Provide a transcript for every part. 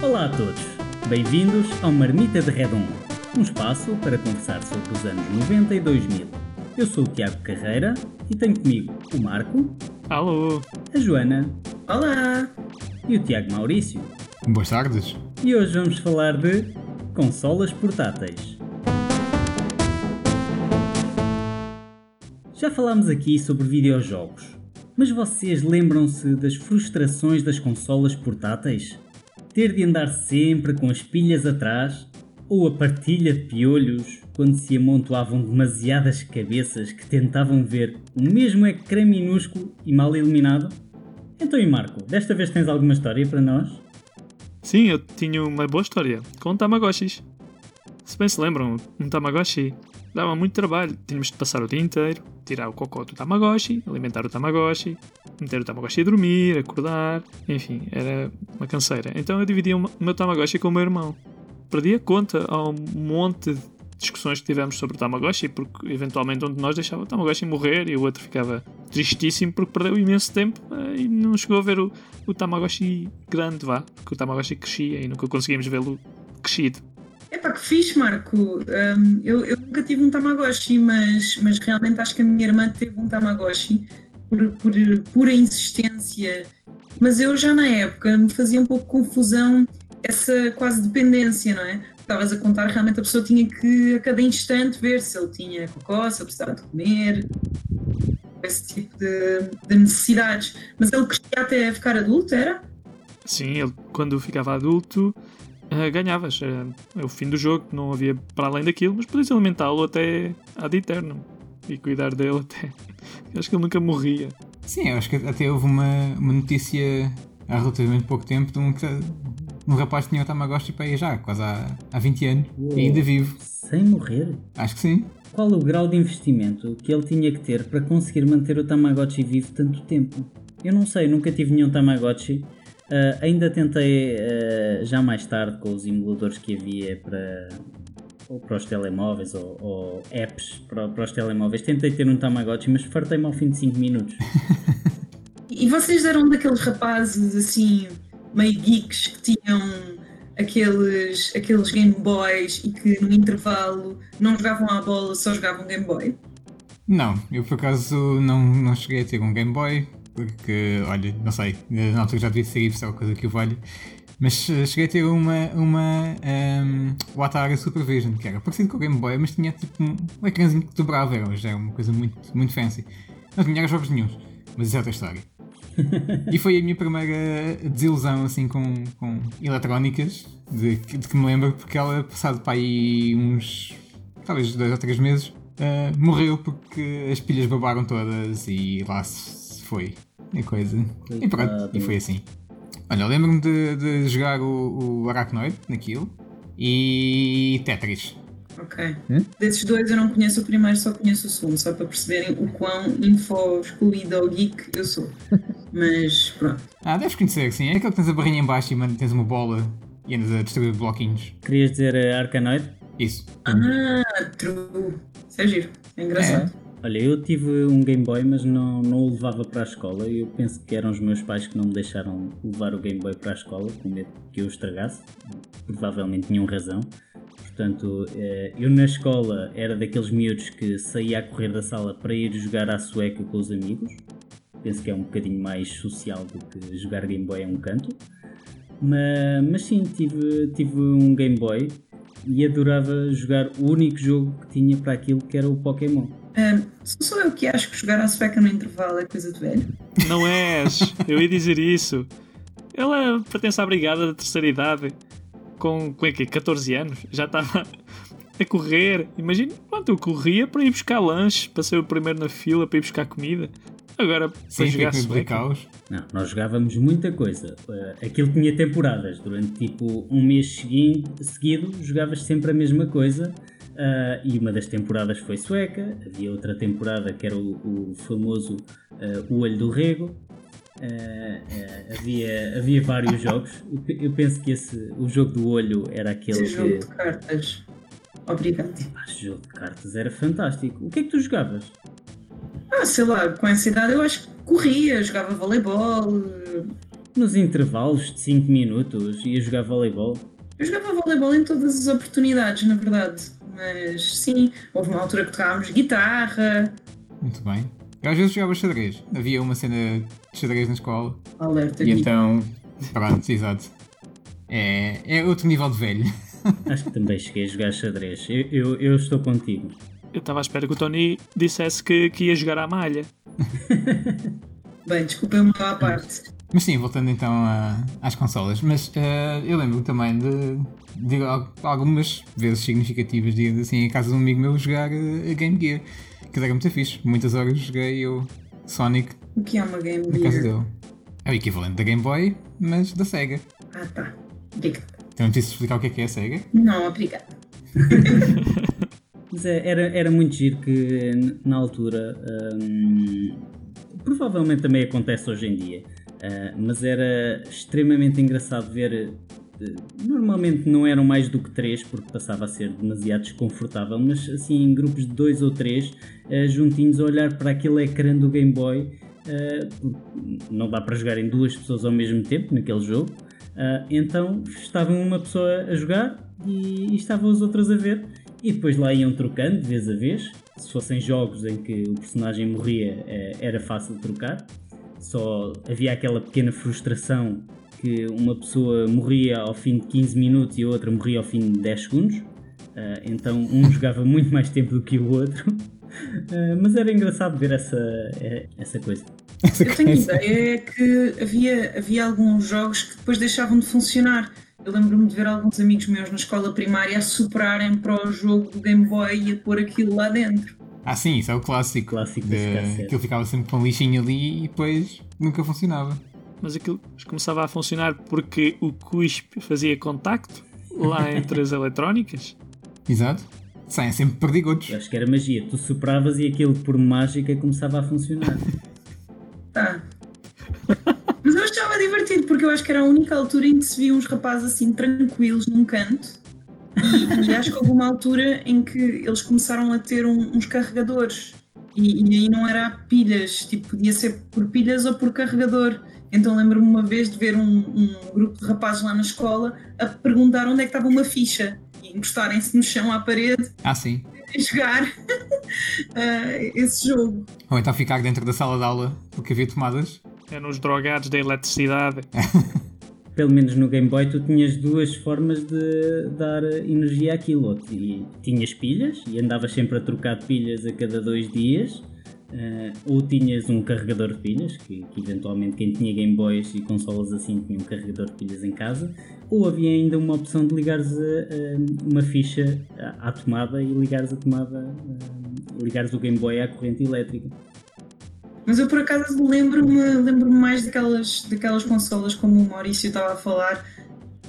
Olá a todos, bem-vindos ao Marmita de Redondo, um espaço para conversar sobre os anos 90 e 2000. Eu sou o Tiago Carreira e tenho comigo o Marco, Alô! a Joana Olá! e o Tiago Maurício. Boas tardes. E hoje vamos falar de consolas portáteis. Já falámos aqui sobre videojogos, mas vocês lembram-se das frustrações das consolas portáteis? Ter de andar sempre com as pilhas atrás? Ou a partilha de piolhos quando se amontoavam demasiadas cabeças que tentavam ver o mesmo ecrã minúsculo e mal iluminado? Então e Marco, desta vez tens alguma história para nós? Sim, eu tinha uma boa história com Tamagotchis. Se bem se lembram, um Tamagotchi dava muito trabalho. Tínhamos de passar o dia inteiro, tirar o cocô do Tamagotchi, alimentar o Tamagotchi, meter o Tamagotchi a dormir, acordar, enfim, era uma canseira. Então eu dividia o meu Tamagotchi com o meu irmão. Perdi a conta ao monte de discussões que tivemos sobre o Tamagotchi, porque eventualmente um de nós deixava o Tamagotchi morrer e o outro ficava tristíssimo porque perdeu imenso tempo eh, e não chegou a ver o, o Tamagotchi grande, vá, porque o Tamagotchi crescia e nunca conseguimos vê-lo crescido. Epá, que fixe, Marco. Um, eu, eu nunca tive um Tamagotchi, mas, mas realmente acho que a minha irmã teve um Tamagotchi por, por pura insistência. Mas eu já na época me fazia um pouco confusão essa quase dependência, não é? Estavas a contar, realmente a pessoa tinha que a cada instante ver se ele tinha cocó, se ele precisava de comer, esse tipo de, de necessidades. Mas ele crescia até ficar adulto, era? Sim, ele, quando ficava adulto, uh, ganhavas. Uh, é o fim do jogo, não havia para além daquilo, mas podias alimentá-lo até ad eterno e cuidar dele até. acho que ele nunca morria. Sim, eu acho que até houve uma, uma notícia há relativamente pouco tempo de um, um rapaz que tinha o Tamagotchi para ir já, quase há, há 20 anos, Uou. e ainda vivo. Sem morrer? Acho que sim. Qual o grau de investimento que ele tinha que ter para conseguir manter o Tamagotchi vivo tanto tempo? Eu não sei, nunca tive nenhum Tamagotchi. Uh, ainda tentei uh, já mais tarde com os emuladores que havia para, ou para os telemóveis ou, ou apps para, para, os telemóveis. Tentei ter um Tamagotchi, mas fartei-me ao fim de 5 minutos. e vocês eram daqueles rapazes assim, meio geeks que tinham aqueles, aqueles Game Boys e que no intervalo não jogavam à bola, só jogavam Game Boy? Não, eu por acaso não, não cheguei a ter um Game Boy, porque, olha, não sei, na altura já devia ser isso, é uma coisa que eu valho. Mas cheguei a ter uma, uma um, o Atari Supervision, que era parecido com o Game Boy, mas tinha tipo um, um ecrãzinho que dobrava, era, era uma coisa muito, muito fancy. Não tinha jogos nenhums, mas isso é outra história. e foi a minha primeira desilusão assim com, com eletrónicas de, de que me lembro porque ela passado para aí uns talvez dois ou três meses uh, morreu porque as pilhas babaram todas e lá se foi a coisa e pronto e foi assim olha lembro-me de, de, jogar o, o Arachnoid naquilo e Tetris Ok. Hum? Desses dois eu não conheço o primeiro, só conheço o segundo, só para perceberem o quão info excluído ou geek eu sou. Mas pronto. Ah, deves conhecer, sim. É aquele que tens a barrinha em baixo e tens uma bola e andas a distribuir bloquinhos. Querias dizer uh, Arcanoid? Isso. Ah, true. Isso é giro. É engraçado. É. Olha, eu tive um Game Boy, mas não, não o levava para a escola. Eu penso que eram os meus pais que não me deixaram levar o Game Boy para a escola, com medo que eu estragasse. Provavelmente tinham razão. Portanto, eu na escola era daqueles miúdos que saía a correr da sala para ir jogar à sueca com os amigos. Penso que é um bocadinho mais social do que jogar Game Boy a um canto. Mas, mas sim, tive, tive um Game Boy e adorava jogar o único jogo que tinha para aquilo que era o Pokémon. Um, sou eu que acho que jogar à sueca no intervalo é coisa de velho. Não és, eu ia dizer isso. Ela pertence à brigada da terceira idade com, com é que, 14 anos, já estava a correr. Imagina, pronto, eu corria para ir buscar lanches, para ser o primeiro na fila para ir buscar comida. Agora, para Sim, jogar caos. Não, nós jogávamos muita coisa. Uh, aquilo tinha temporadas. Durante tipo um mês seguido, seguido jogavas sempre a mesma coisa. Uh, e uma das temporadas foi sueca. Havia outra temporada que era o, o famoso uh, O Olho do Rego. Uh, havia, havia vários jogos. Eu penso que esse, o jogo do olho era aquele. Esse jogo de cartas. Obrigado. Ah, jogo de cartas era fantástico. O que é que tu jogavas? Ah, Ah, sei lá, com essa idade eu acho que corria, jogava voleibol. Nos intervalos de 5 minutos ia jogar voleibol. Eu jogava voleibol em todas as oportunidades, na verdade. Mas sim, houve uma altura que tocávamos guitarra. Muito bem. Eu às vezes jogava xadrez. Havia uma cena de xadrez na escola. Alerta E aqui. então. Pronto, exato. É, é outro nível de velho. Acho que também cheguei a jogar xadrez. Eu, eu, eu estou contigo. Eu estava à espera que o Tony dissesse que, que ia jogar à malha. Bem, desculpem uma à parte. Mas sim, voltando então a- às consolas. Mas eh, eu lembro também de, de al- algumas vezes significativas, digamos assim, em casa de um amigo meu jogar eh, a Game Gear. Que era muito fixe. Muitas horas joguei eu Sonic O que é uma Game na casa Gear? dele. É o equivalente da Game Boy, mas da Sega. Ah, tá. Obrigada. Então não preciso explicar o que é que é a Sega. Não, obrigada. Mas é, era, era muito giro que na altura, hum, provavelmente também acontece hoje em dia, ah, mas era extremamente engraçado ver. eh, Normalmente não eram mais do que três, porque passava a ser demasiado desconfortável, mas assim em grupos de dois ou três, ah, juntinhos a olhar para aquele ecrã do Game Boy, porque não dá para jogar em duas pessoas ao mesmo tempo naquele jogo. Então estava uma pessoa a jogar e, e estavam as outras a ver, e depois lá iam trocando de vez a vez. Se fossem jogos em que o personagem morria, era fácil trocar. Só havia aquela pequena frustração que uma pessoa morria ao fim de 15 minutos e a outra morria ao fim de 10 segundos. Ah, então um jogava muito mais tempo do que o outro. Ah, mas era engraçado ver essa, eh, essa coisa. Eu tenho ideia que havia, havia alguns jogos que depois deixavam de funcionar. Eu lembro-me de ver alguns amigos meus na escola primária a superarem para o jogo do Game Boy e a pôr aquilo lá dentro. Ah, sim, isso é o clássico. Clássico de. Aquilo ficava sempre com um lixinho ali e depois nunca funcionava. Mas aquilo começava a funcionar porque o cuspe fazia contacto lá entre as eletrónicas. Exato. Saem sempre perdigotos. Eu acho que era magia. Tu sopravas e aquilo por mágica começava a funcionar. Tá. Mas eu achava divertido porque eu acho que era a única altura em que se via uns rapazes assim tranquilos num canto. E, e acho que houve uma altura em que eles começaram a ter um- uns carregadores. E, e aí não era pilhas, tipo, podia ser por pilhas ou por carregador. Então lembro-me uma vez de ver um, um grupo de rapazes lá na escola a perguntar onde é que estava uma ficha e encostarem-se no chão à parede Ah, sim. e jogar ah, esse jogo. Ou então ficar dentro da sala de aula porque havia tomadas. Eram os drogados da eletricidade. Pelo menos no Game Boy tu tinhas duas formas de dar energia àquilo. Ti- tinhas pilhas e andavas sempre a trocar pilhas a cada dois dias. eh, ou tinhas um carregador de pilhas, que, que eventualmente quem tinha Game Boys e consolas assim tinha um carregador de pilhas em casa, ou havia ainda uma opção de ligares a, a uma ficha à, à tomada e ligares a tomada, eh, ligares o Game Boy à corrente elétrica. Mas eu por acaso lembro-me lembro mais daquelas, daquelas consolas como o Maurício estava a falar,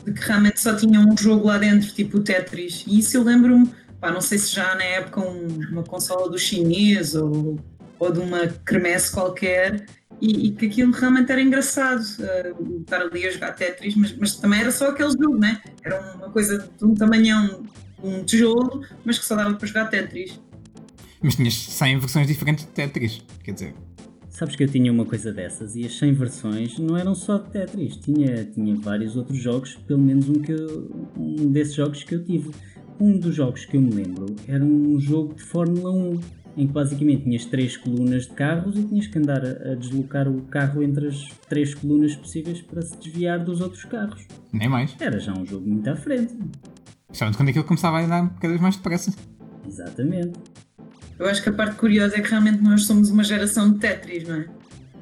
de que realmente só tinham um jogo lá dentro, tipo o Tetris. E isso eu lembro-me, não sei se já na época um- uma consola do chinês ou, ou de uma cremesse qualquer, e, e que aquilo realmente era engraçado, eh, estar ali a jogar Tetris, mas, mas também era só aquele jogo, né? Era uma coisa de um tamanhão, um tijolo, mas que só dava para jogar Tetris. Mas tinhas 100 versões diferentes de Tetris. Quer dizer, Sabes que eu tinha uma coisa dessas e as 100 versões não eram só de Tetris, tinha, tinha vários outros jogos, pelo menos um, que eu- um desses jogos que eu tive. Um dos jogos que eu me lembro era um jogo de Fórmula 1, em que basicamente tinhas três colunas de carros e tinhas que andar a, a deslocar o carro entre as três colunas possíveis para se desviar dos outros carros. nem mais. Era já um jogo muito à frente. Principalmente quando aquilo começava a andar cada vez mais depressa. Exatamente. Eu acho que a parte curiosa é que realmente nós somos uma geração de Tetris, não é?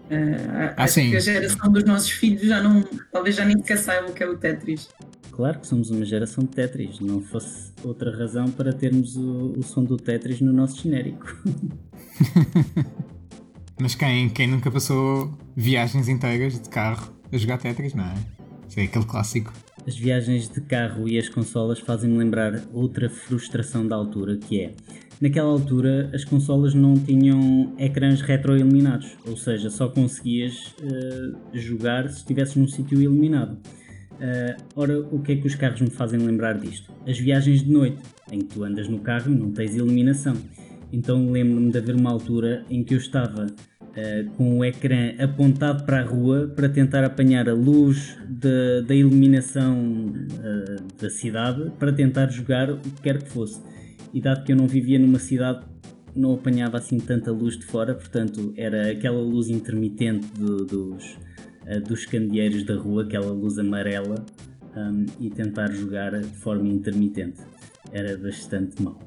Ah, Ah, acho sim. que a geração dos nossos filhos já não, talvez já nem sequer saibam o que é o Tetris. Claro que somos uma geração de Tetris, não fosse outra razão para termos o, o som do Tetris no nosso genérico. Mas quem, quem nunca passou viagens inteiras de carro a jogar Tetris, não é? Isso é aquele clássico. As viagens de carro e as consolas fazem-me lembrar outra frustração da altura, que é, naquela altura as consolas não tinham ecrãs retroiluminados, ou seja, só conseguias eh, jogar se estivesses num sítio iluminado. Eh, ora, o que é que os carros me fazem lembrar disto? As viagens de noite, em que tu andas no carro e não tens iluminação. Então lembro-me de haver uma altura em que eu estava uh, com o ecrã apontado para a rua para tentar apanhar a luz de, da iluminação uh, da cidade para tentar jogar o que quer que fosse. E dado que eu não vivia numa cidade, não apanhava assim tanta luz de fora, portanto era aquela luz intermitente dos, uh, dos candeeiros da rua, aquela luz amarela, um, e tentar jogar de forma intermitente. Era bastante mau.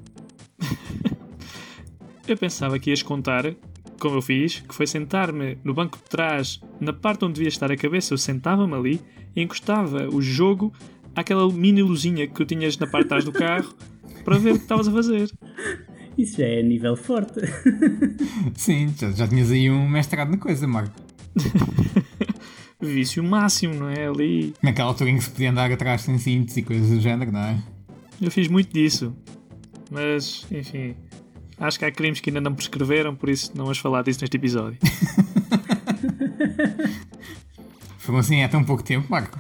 eu pensava que ias contar, como eu fiz, que foi sentar-me no banco de trás, na parte onde devia estar a cabeça, eu sentava-me ali e encostava o jogo àquela mini luzinha que tu tinhas na parte de trás do carro para ver o que estavas a fazer. Isso já é nível forte. Sim, já, já tinhas aí um mestrado na coisa, Marco. Vício máximo, não é? Ali. Naquela altura em que se podia andar atrás sem cintos e coisas do género, não é? Eu fiz muito disso. Mas, enfim. Acho que há crimes que ainda não prescreveram, por isso não vamos falar disso neste episódio. Foram assim há tão pouco tempo, Marco?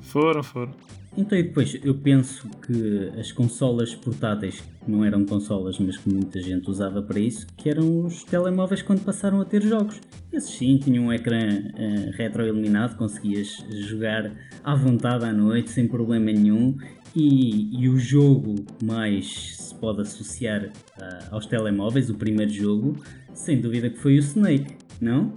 Foram, foram. Então, e depois, eu penso que as consolas portáteis, que não eram consolas, mas que muita gente usava para isso, que eram os telemóveis quando passaram a ter jogos. Esses sim tinham um ecrã uh, retroiluminado, conseguias jogar à vontade à noite, sem problema nenhum. E, e o jogo mais se pode associar uh, aos telemóveis, o primeiro jogo, sem dúvida que foi o Snake, não?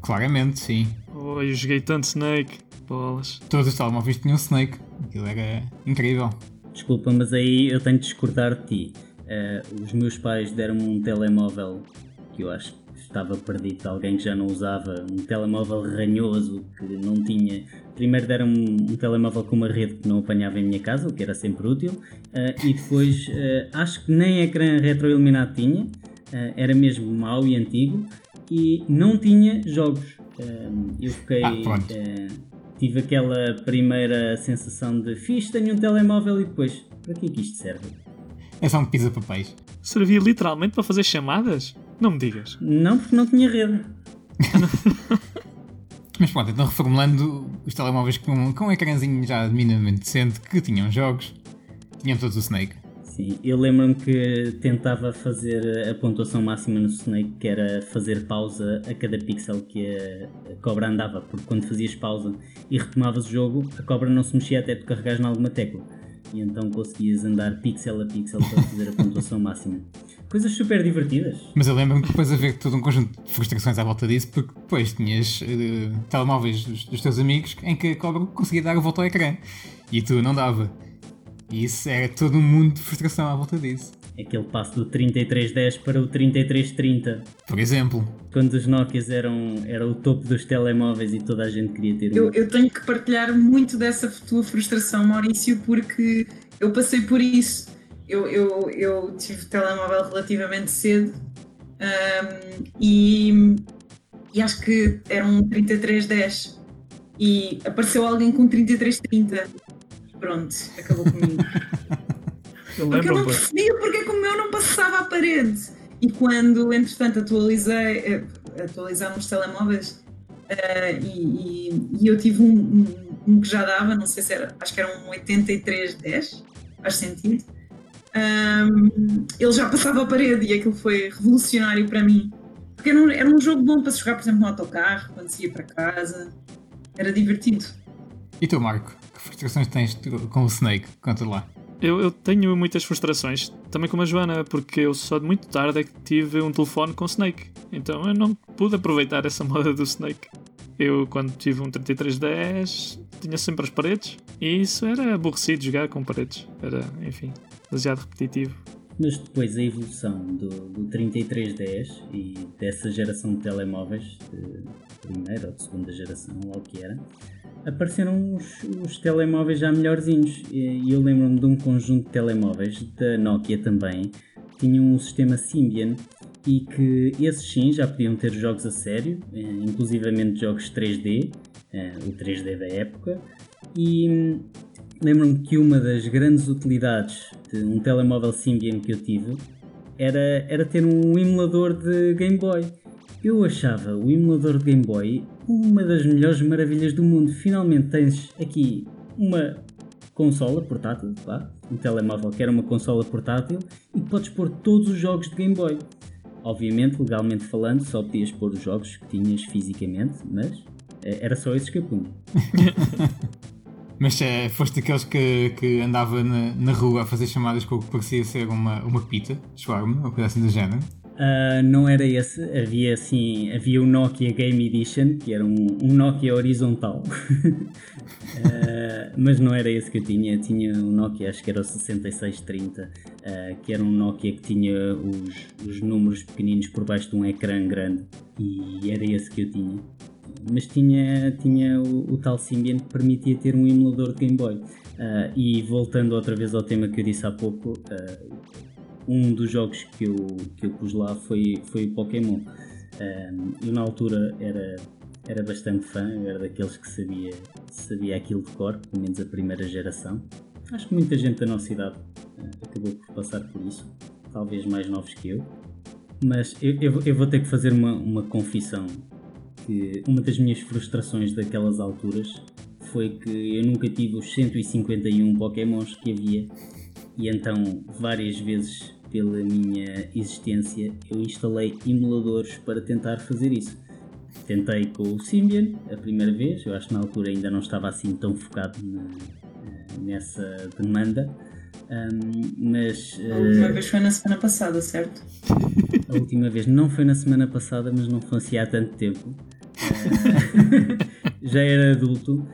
Claramente, sim. Oh, eu joguei tanto Snake. Bolas. Todos os telemóveis tinham Snake. Aquilo era incrível. Desculpa, mas aí eu tenho de discordar de ti. Uh, os meus pais deram-me um telemóvel que eu acho que estava perdido de alguém que já não usava, um telemóvel ranhoso que não tinha. Primeiro deram-me um telemóvel com uma rede que não apanhava em minha casa, o que era sempre útil, uh, e depois uh, acho que nem ecrã retroiluminado tinha, era mesmo mau e antigo, e não tinha jogos. eu fiquei. Ah, tive aquela primeira sensação de fixe, tenho um telemóvel e depois, para que é que isto serve? É só um pisa-papéis. Servia literalmente para fazer chamadas? Não me digas. Não, porque não tinha rede. Mas pronto, então reformulando os telemóveis com, com um ecrãzinho já minimamente decente, que tinham jogos, tinham todos o Snake. Sim, eu lembro-me que tentava fazer a pontuação máxima no Snake, que era fazer pausa a cada pixel que a, cobra andava, porque quando fazias pausa e retomavas o jogo, a cobra não se mexia até tu carregares em alguma tecla. E então conseguias andar pixel a pixel para fazer a pontuação máxima. Coisas super divertidas. Mas eu lembro-me que depois haver todo um conjunto de frustrações à volta disso, porque depois tinhas uh, telemóveis dos, dos teus amigos em que a cobra conseguia dar a volta ao ecrã e tu não dava. E isso era todo um mundo de frustração à volta disso. Aquele passo do 3310 para o 3330. Por exemplo. Quando os Nokias eram, era o topo dos telemóveis e toda a gente queria ter um. Eu, eu tenho que partilhar muito dessa tua frustração, Maurício, porque eu passei por isso. Eu, eu, eu tive telemóvel relativamente cedo um, e, e acho que era um 3310 e apareceu alguém com 3330 Pronto, acabou comigo. eu porque eu não percebia porque é que o meu não passava à parede. E quando, entretanto, atualizei, eh, atualizaram os telemóveis uh, e, e, e, eu tive um, um, um, que já dava, não sei se era, acho que era um 8310, faz sentido. Um, ele já passava a parede e aquilo foi revolucionário para mim. Porque era um, era um jogo bom para se jogar, por exemplo, no autocarro, quando se ia para casa. Era divertido. E tu, Marco? frustrações tens com o Snake? Conta lá. Eu, eu, tenho muitas frustrações, também com a Joana, porque eu só de muito tarde é que tive um telefone com Snake. Então eu não pude aproveitar essa moda do Snake. Eu, quando tive um 3310, tinha sempre as paredes. E isso era aborrecido jogar com paredes. Era, enfim, demasiado repetitivo. Mas depois a evolução do, do 3310 e dessa geração de telemóveis, de primeira ou de segunda geração, ou o que era, apareceram os, os telemóveis já melhorzinhos. E eu lembro-me de um conjunto de telemóveis da Nokia também, tinham um sistema Symbian e que esses sim já podiam ter jogos a sério, eh, inclusivamente jogos 3D, eh, o 3D da época, e hum, lembro-me que uma das grandes utilidades de um telemóvel Symbian que eu tive era, era ter um emulador de Game Boy. Eu achava o emulador de Game Boy uma das melhores maravilhas do mundo. Finalmente tens aqui uma consola portátil, pá, um telemóvel que era uma consola portátil e podes pôr todos os jogos de Game Boy. Obviamente, legalmente falando, só podias pôr os jogos que tinhas fisicamente, mas eh, era só esses que. Mas é, foste daqueles que, que andava na, na rua a fazer chamadas com o que parecia ser uma, uma pita, shawarma, ou coisa assim do género? Uh, não era esse, havia assim, havia o Nokia Game Edition, que era um, um Nokia horizontal, uh, mas não era esse que eu tinha, tinha um Nokia, acho que era o 6630, uh, que era um Nokia que tinha os, os números pequeninos por baixo de um ecrã grande, e era esse que eu tinha. Mas tinha, tinha o, o tal Symbian que permitia ter um emulador de Game Boy. e voltando outra vez ao tema que eu disse há pouco, um dos jogos que eu, que eu pus lá foi, foi o Pokémon. Eu na altura era, era bastante fã, era daqueles que sabia, sabia aquilo de cor, pelo menos a primeira geração. Acho que muita gente da nossa idade uh, acabou por passar por isso, talvez mais novos que eu. Mas eu, eu, eu vou ter que fazer uma, uma confissão que uma das minhas frustrações daquelas alturas foi que eu nunca tive os 151 Pokémons que havia e então várias vezes pela minha existência, eu instalei emuladores para tentar fazer isso. Tentei com o Symbian a primeira vez, eu acho que na altura ainda não estava assim tão focado na, nessa demanda. Um, mas a última uh, vez foi na semana passada, certo? A última vez não foi na semana passada, mas não foi assim há tanto tempo. Uh, já era adulto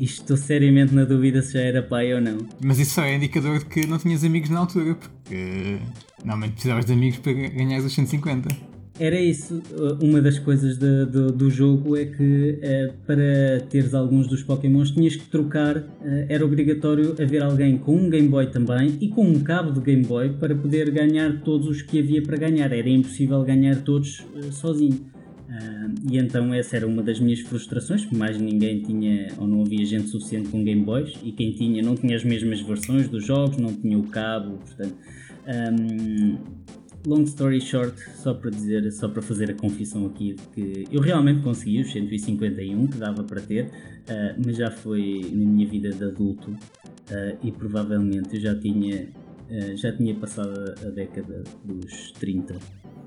estou seriamente na dúvida se já era pai ou não. Mas isso só é indicador de que não tinhas amigos na altura, porque normalmente precisavas de amigos para ganhar os 150. Era isso. Uma das coisas de, de, do jogo é que eh, para teres alguns dos Pokémons tinhas que trocar. Eh, era obrigatório haver alguém com um Game Boy também e com um cabo de Game Boy para poder ganhar todos os que havia para ganhar. Era impossível ganhar todos eh, sozinho. Uh, e então essa era uma das minhas frustrações, porque mais ninguém tinha ou não havia gente suficiente com Game Boys e quem tinha não tinha as mesmas versões dos jogos, não tinha o cabo, portanto. Um, long story short, só para dizer, só para fazer a confissão aqui de que eu realmente consegui os 151 que dava para ter, uh, mas já foi na minha vida de adulto uh, e provavelmente eu já tinha já tinha passado a década dos 30.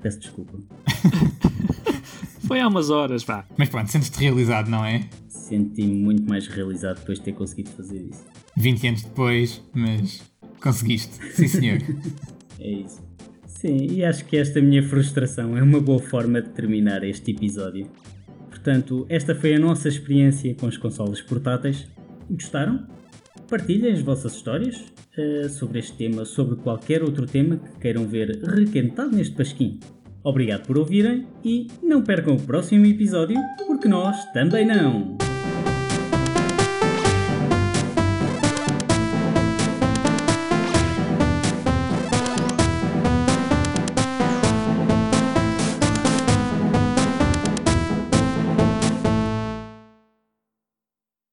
Peço desculpa. Foi há umas horas, vá. Mas pronto, sentes-te realizado, não é? Senti-me muito mais realizado depois de ter conseguido fazer isso. 20 anos depois, mas conseguiste. Sim, senhor. é isso. Sim, e acho que esta minha frustração é uma boa forma de terminar este episódio. Portanto, esta foi a nossa experiência com as consolas portáteis. Gostaram? Partilhem as vossas histórias uh, sobre este tema, sobre qualquer outro tema que queiram ver requentado neste pasquim. Obrigado por ouvirem e não percam o próximo episódio, porque nós também não!